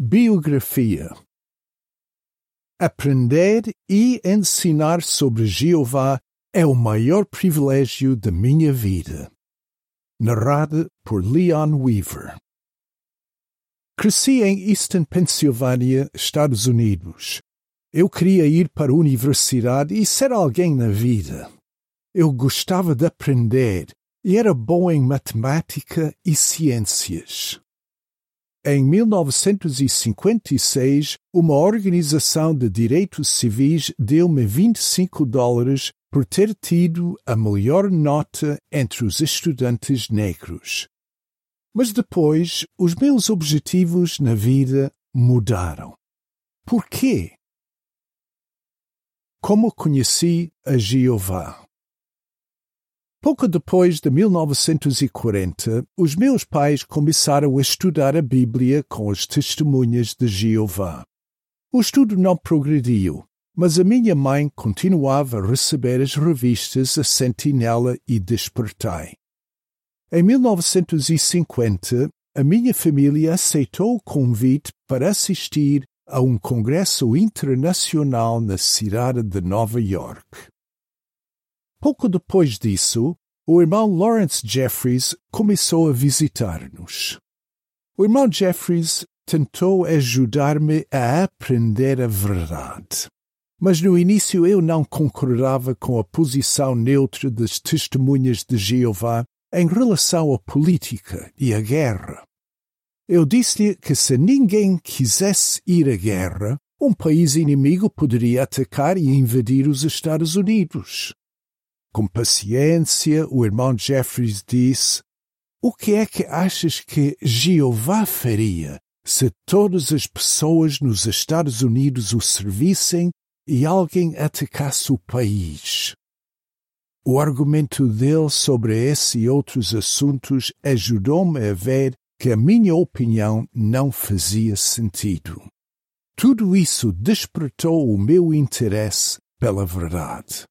Biografia Aprender e ensinar sobre Jeová é o maior privilégio da minha vida. Narrado por Leon Weaver. Cresci em Easton, Pensilvânia, Estados Unidos. Eu queria ir para a universidade e ser alguém na vida. Eu gostava de aprender e era bom em matemática e ciências. Em 1956, uma organização de direitos civis deu-me 25 dólares por ter tido a melhor nota entre os estudantes negros. Mas depois, os meus objetivos na vida mudaram. Por quê? Como conheci a Jeová? Pouco depois de 1940, os meus pais começaram a estudar a Bíblia com as testemunhas de Jeová. O estudo não progrediu, mas a minha mãe continuava a receber as revistas A Sentinela e Despertai. Em 1950, a minha família aceitou o convite para assistir a um congresso internacional na cidade de Nova York. Pouco depois disso, o irmão Lawrence Jeffries começou a visitar-nos. O irmão Jeffries tentou ajudar-me a aprender a verdade. Mas no início eu não concordava com a posição neutra das testemunhas de Jeová em relação à política e à guerra. Eu disse-lhe que se ninguém quisesse ir à guerra, um país inimigo poderia atacar e invadir os Estados Unidos. Com paciência, o irmão Jeffries disse: O que é que achas que Jeová faria se todas as pessoas nos Estados Unidos o servissem e alguém atacasse o país? O argumento dele sobre esse e outros assuntos ajudou-me a ver que a minha opinião não fazia sentido. Tudo isso despertou o meu interesse pela verdade.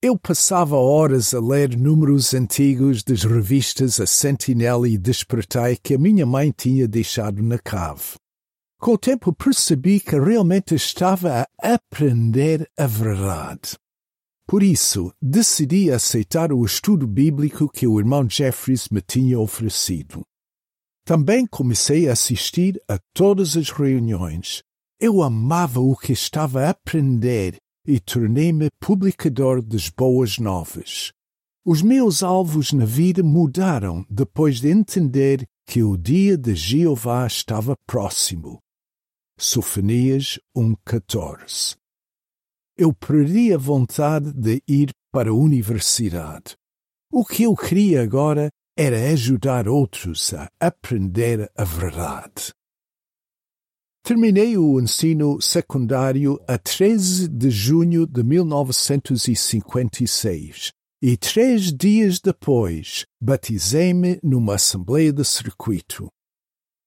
Eu passava horas a ler números antigos das revistas A Sentinela e Despertai que a minha mãe tinha deixado na cave. Com o tempo percebi que realmente estava a aprender a verdade. Por isso, decidi aceitar o estudo bíblico que o irmão Jeffries me tinha oferecido. Também comecei a assistir a todas as reuniões. Eu amava o que estava a aprender e tornei-me publicador das boas novas. Os meus alvos na vida mudaram depois de entender que o dia de Jeová estava próximo. Sofonias 1.14 Eu perdi a vontade de ir para a universidade. O que eu queria agora era ajudar outros a aprender a verdade. Terminei o ensino secundário a 13 de junho de 1956 e três dias depois batizei-me numa assembleia de circuito.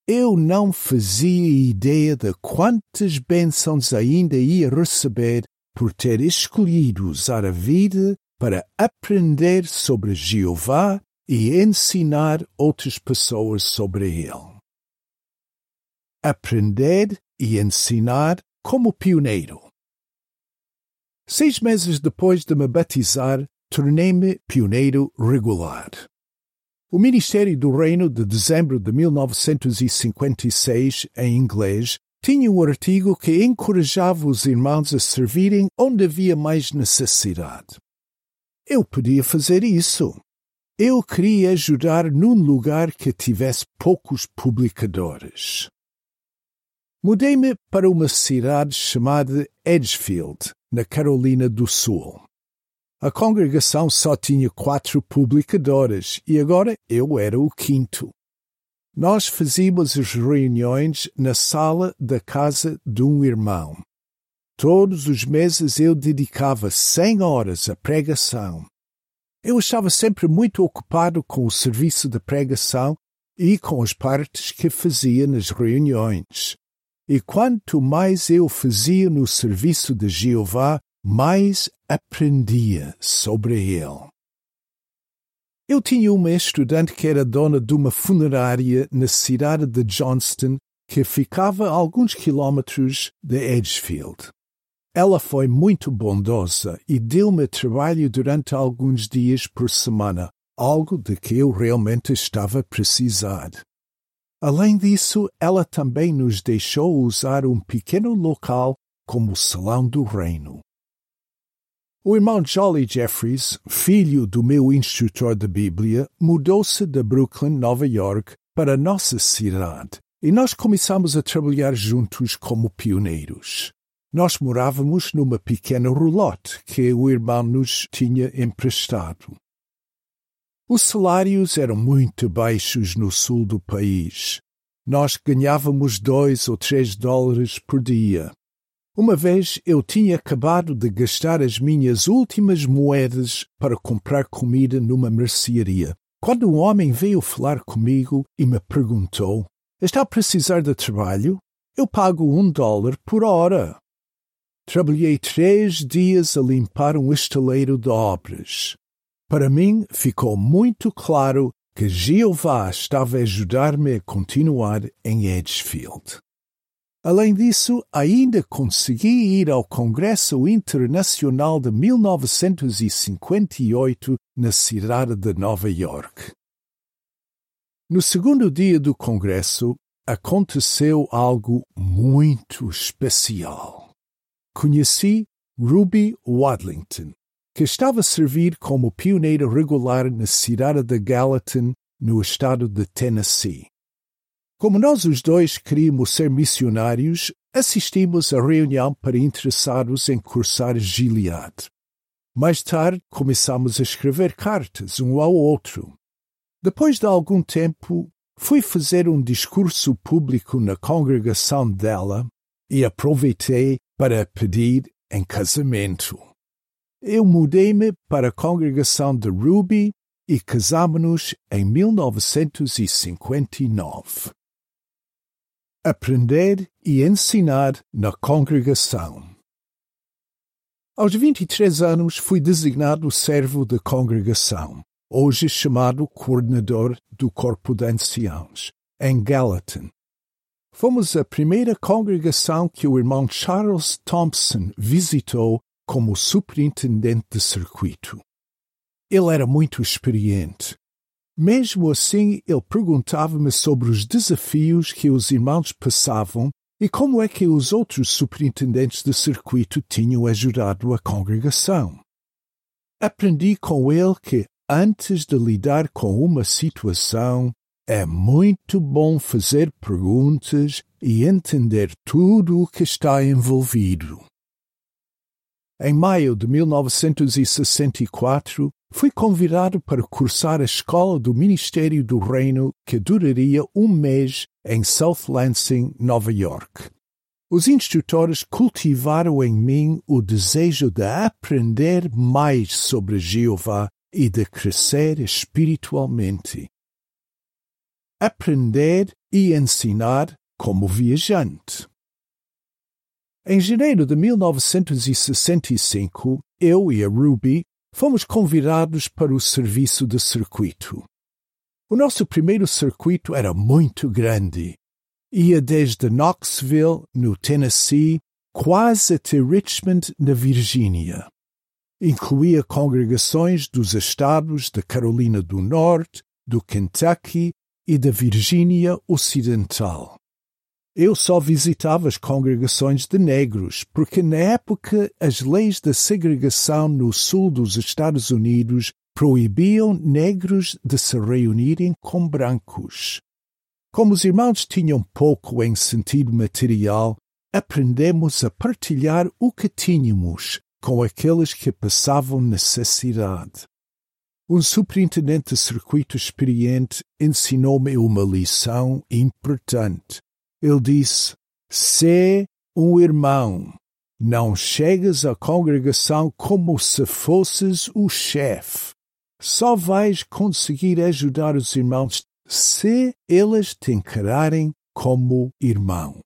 Eu não fazia ideia de quantas bênçãos ainda ia receber por ter escolhido usar a vida para aprender sobre Jeová e ensinar outras pessoas sobre ele aprender e ensinar como pioneiro. Seis meses depois de me batizar, tornei-me pioneiro regular. O Ministério do Reino de dezembro de 1956, em inglês, tinha um artigo que encorajava os irmãos a servirem onde havia mais necessidade. Eu podia fazer isso. Eu queria ajudar num lugar que tivesse poucos publicadores. Mudei-me para uma cidade chamada Edgefield, na Carolina do Sul. A congregação só tinha quatro publicadoras e agora eu era o quinto. Nós fazíamos as reuniões na sala da casa de um irmão. Todos os meses eu dedicava cem horas à pregação. Eu estava sempre muito ocupado com o serviço de pregação e com as partes que fazia nas reuniões. E quanto mais eu fazia no serviço de Jeová, mais aprendia sobre ele. Eu tinha uma estudante que era dona de uma funerária na cidade de Johnston que ficava a alguns quilômetros de Edgefield. Ela foi muito bondosa e deu-me trabalho durante alguns dias por semana, algo de que eu realmente estava a precisar. Além disso, ela também nos deixou usar um pequeno local como salão do reino. O irmão Jolly Jeffries, filho do meu instrutor de Bíblia, mudou-se de Brooklyn, Nova York, para a nossa cidade e nós começamos a trabalhar juntos como pioneiros. Nós morávamos numa pequena roulotte que o irmão nos tinha emprestado. Os salários eram muito baixos no sul do país. Nós ganhávamos dois ou três dólares por dia. Uma vez eu tinha acabado de gastar as minhas últimas moedas para comprar comida numa mercearia, quando um homem veio falar comigo e me perguntou: Está a precisar de trabalho? Eu pago um dólar por hora. Trabalhei três dias a limpar um estaleiro de obras. Para mim ficou muito claro que Jeová estava a ajudar-me a continuar em Edgefield. Além disso, ainda consegui ir ao Congresso Internacional de 1958 na cidade de Nova York. No segundo dia do Congresso, aconteceu algo muito especial conheci Ruby Wadlington, que estava a servir como pioneira regular na cidade de Gallatin, no estado de Tennessee. Como nós os dois queríamos ser missionários, assistimos à reunião para interessados em cursar Gilead. Mais tarde, começamos a escrever cartas um ao outro. Depois de algum tempo, fui fazer um discurso público na congregação dela e aproveitei para pedir em casamento. Eu mudei-me para a congregação de Ruby e casámos-nos em 1959. Aprender e ensinar na congregação. Aos 23 anos fui designado servo de congregação, hoje chamado coordenador do Corpo de Anciãos, em Gallatin, Fomos a primeira congregação que o irmão Charles Thompson visitou como superintendente de circuito. Ele era muito experiente. Mesmo assim, ele perguntava-me sobre os desafios que os irmãos passavam e como é que os outros superintendentes de circuito tinham ajudado a congregação. Aprendi com ele que, antes de lidar com uma situação, é muito bom fazer perguntas e entender tudo o que está envolvido. Em maio de 1964, fui convidado para cursar a escola do Ministério do Reino que duraria um mês em South Lansing, Nova York. Os instrutores cultivaram em mim o desejo de aprender mais sobre Jeová e de crescer espiritualmente aprender e ensinar como viajante. Em janeiro de 1965, eu e a Ruby fomos convidados para o serviço de circuito. O nosso primeiro circuito era muito grande. Ia desde Knoxville, no Tennessee, quase até Richmond, na Virgínia. Incluía congregações dos estados da Carolina do Norte, do Kentucky e da Virgínia Ocidental. Eu só visitava as congregações de negros, porque na época as leis da segregação no sul dos Estados Unidos proibiam negros de se reunirem com brancos. Como os irmãos tinham pouco em sentido material, aprendemos a partilhar o que tínhamos com aqueles que passavam necessidade. Um superintendente de circuito experiente ensinou-me uma lição importante. Ele disse: Sê um irmão. Não chegas à congregação como se fosses o chefe. Só vais conseguir ajudar os irmãos se eles te encararem como irmão.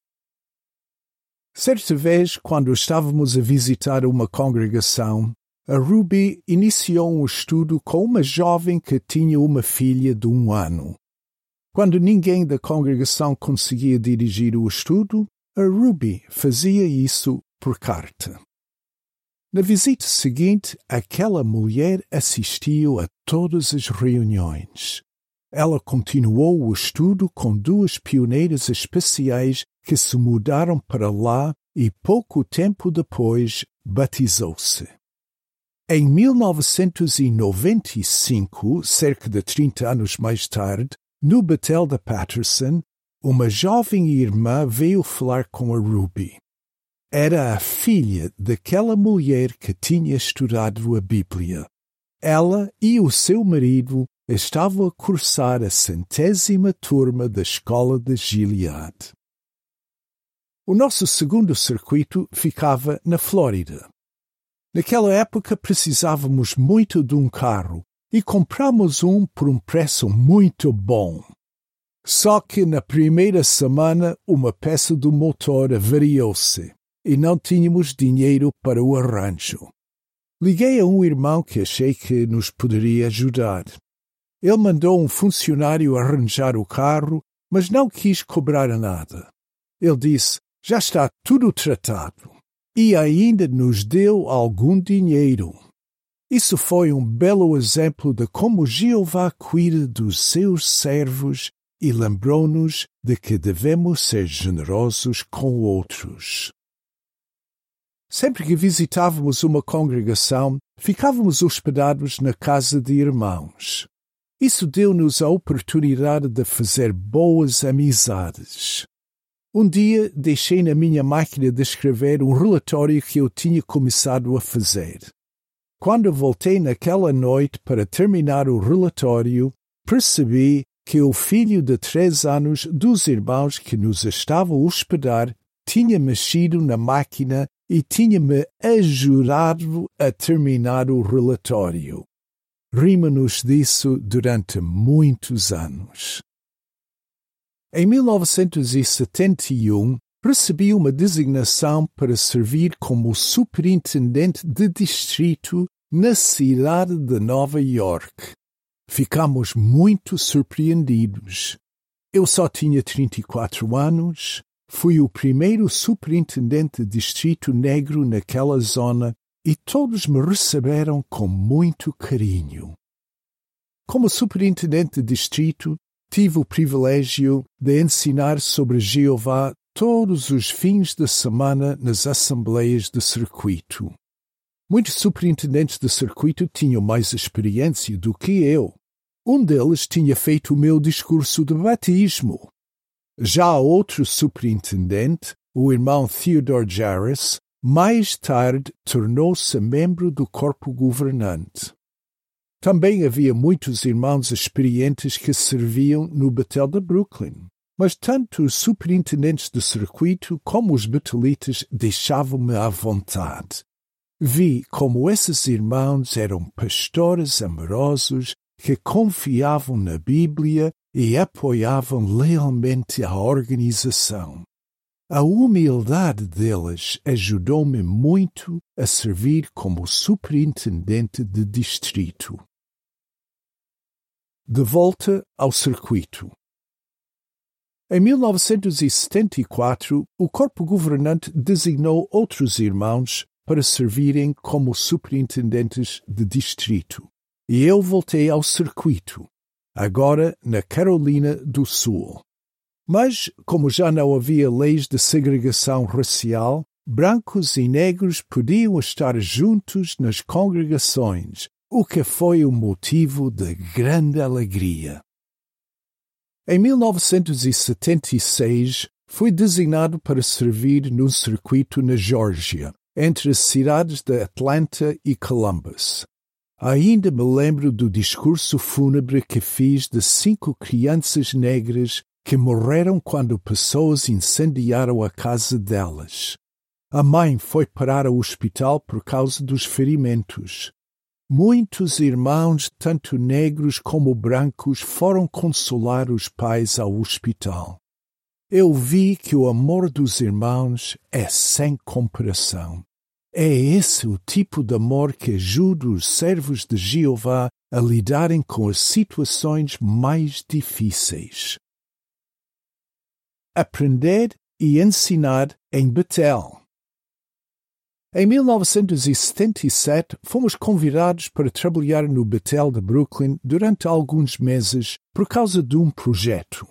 Certa vez, quando estávamos a visitar uma congregação, a Ruby iniciou um estudo com uma jovem que tinha uma filha de um ano. Quando ninguém da congregação conseguia dirigir o estudo, a Ruby fazia isso por carta. Na visita seguinte, aquela mulher assistiu a todas as reuniões. Ela continuou o estudo com duas pioneiras especiais que se mudaram para lá e pouco tempo depois batizou-se. Em 1995, cerca de 30 anos mais tarde, no Betel de Patterson, uma jovem irmã veio falar com a Ruby. Era a filha daquela mulher que tinha estudado a Bíblia. Ela e o seu marido estavam a cursar a centésima turma da escola de Gilead. O nosso segundo circuito ficava na Flórida. Naquela época precisávamos muito de um carro e compramos um por um preço muito bom. Só que na primeira semana uma peça do motor avariou-se e não tínhamos dinheiro para o arranjo. Liguei a um irmão que achei que nos poderia ajudar. Ele mandou um funcionário arranjar o carro, mas não quis cobrar nada. Ele disse: Já está tudo tratado. E ainda nos deu algum dinheiro. Isso foi um belo exemplo de como Jeová cuida dos seus servos e lembrou-nos de que devemos ser generosos com outros. Sempre que visitávamos uma congregação, ficávamos hospedados na casa de irmãos. Isso deu-nos a oportunidade de fazer boas amizades. Um dia deixei na minha máquina de escrever um relatório que eu tinha começado a fazer. Quando voltei naquela noite para terminar o relatório, percebi que o filho de três anos dos irmãos que nos estava a hospedar tinha mexido na máquina e tinha-me ajudado a terminar o relatório. Rima-nos disso durante muitos anos. Em 1971, recebi uma designação para servir como superintendente de distrito na cidade de Nova York. Ficamos muito surpreendidos. Eu só tinha 34 anos, fui o primeiro superintendente de distrito negro naquela zona e todos me receberam com muito carinho. Como superintendente de distrito, tive o privilégio de ensinar sobre Jeová todos os fins de semana nas assembleias de circuito. Muitos superintendentes de circuito tinham mais experiência do que eu. Um deles tinha feito o meu discurso de batismo. Já outro superintendente, o irmão Theodore Jarris, mais tarde tornou-se membro do corpo governante. Também havia muitos irmãos experientes que serviam no Betel de Brooklyn, mas tanto os superintendentes do circuito como os betelitas deixavam-me à vontade. Vi como esses irmãos eram pastores amorosos que confiavam na Bíblia e apoiavam lealmente a organização. A humildade deles ajudou-me muito a servir como superintendente de distrito. De volta ao circuito. Em 1974, o corpo governante designou outros irmãos para servirem como superintendentes de distrito, e eu voltei ao circuito, agora na Carolina do Sul. Mas, como já não havia leis de segregação racial, brancos e negros podiam estar juntos nas congregações, o que foi um motivo de grande alegria. Em 1976, fui designado para servir num circuito na Geórgia, entre as cidades de Atlanta e Columbus. Ainda me lembro do discurso fúnebre que fiz de cinco crianças negras que morreram quando pessoas incendiaram a casa delas. A mãe foi parar ao hospital por causa dos ferimentos. Muitos irmãos, tanto negros como brancos, foram consolar os pais ao hospital. Eu vi que o amor dos irmãos é sem comparação. É esse o tipo de amor que ajuda os servos de Jeová a lidarem com as situações mais difíceis. aprender e ensinar em Betel. Em 1977, fomos convidados para trabalhar no Betel de Brooklyn durante alguns meses por causa de um projeto.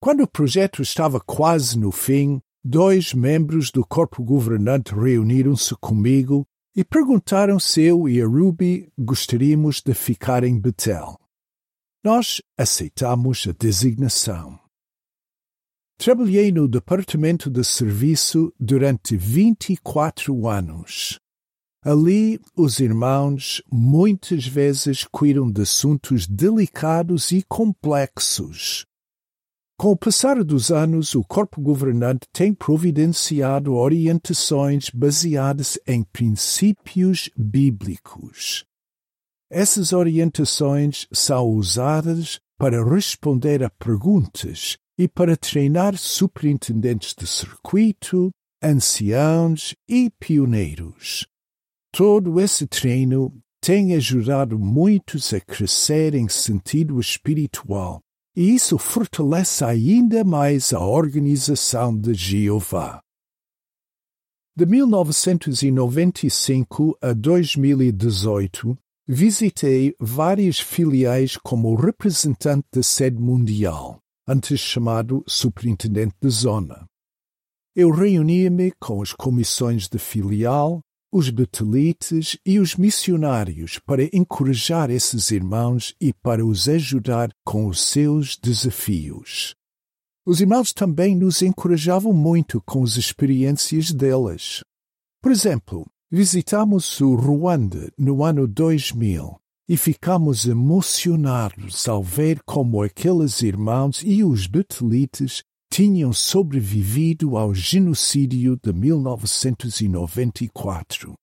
Quando o projeto estava quase no fim, dois membros do corpo governante reuniram-se comigo e perguntaram se eu e a Ruby gostaríamos de ficar em Betel. Nós aceitamos a designação. Trabalhei no Departamento de Serviço durante 24 anos. Ali, os irmãos muitas vezes cuidam de assuntos delicados e complexos. Com o passar dos anos, o corpo governante tem providenciado orientações baseadas em princípios bíblicos. Essas orientações são usadas para responder a perguntas e para treinar superintendentes de circuito, anciãos e pioneiros. Todo esse treino tem ajudado muitos a crescer em sentido espiritual, e isso fortalece ainda mais a organização de Jeová. De 1995 a 2018, visitei várias filiais como representante da sede mundial antes chamado superintendente de zona. Eu reunia-me com as comissões de filial, os betelites e os missionários para encorajar esses irmãos e para os ajudar com os seus desafios. Os irmãos também nos encorajavam muito com as experiências deles. Por exemplo, visitamos o Ruanda no ano 2000 e ficamos emocionados ao ver como aqueles irmãos e os betelites tinham sobrevivido ao genocídio de 1994.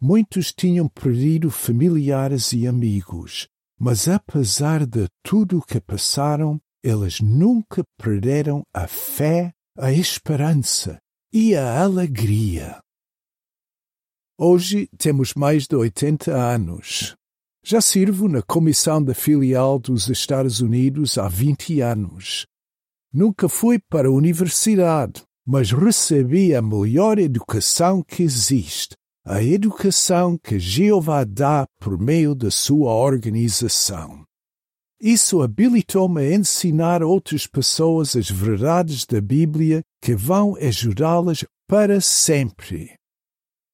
Muitos tinham perdido familiares e amigos, mas apesar de tudo o que passaram, eles nunca perderam a fé, a esperança e a alegria. Hoje temos mais de 80 anos já sirvo na comissão da filial dos Estados Unidos há 20 anos. Nunca fui para a universidade, mas recebi a melhor educação que existe, a educação que Jeová dá por meio da sua organização. Isso habilitou-me a ensinar outras pessoas as verdades da Bíblia que vão ajudá-las para sempre.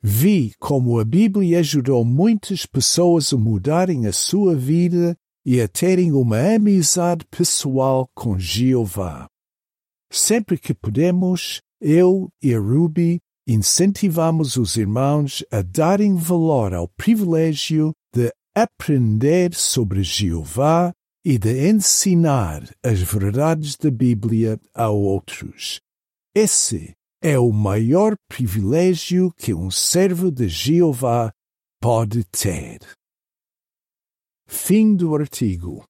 Vi como a Bíblia ajudou muitas pessoas a mudarem a sua vida e a terem uma amizade pessoal com Jeová. Sempre que podemos, eu e a Ruby incentivamos os irmãos a darem valor ao privilégio de aprender sobre Jeová e de ensinar as verdades da Bíblia a outros. Esse é o maior privilégio que um servo de Jeová pode ter. Fim do artigo.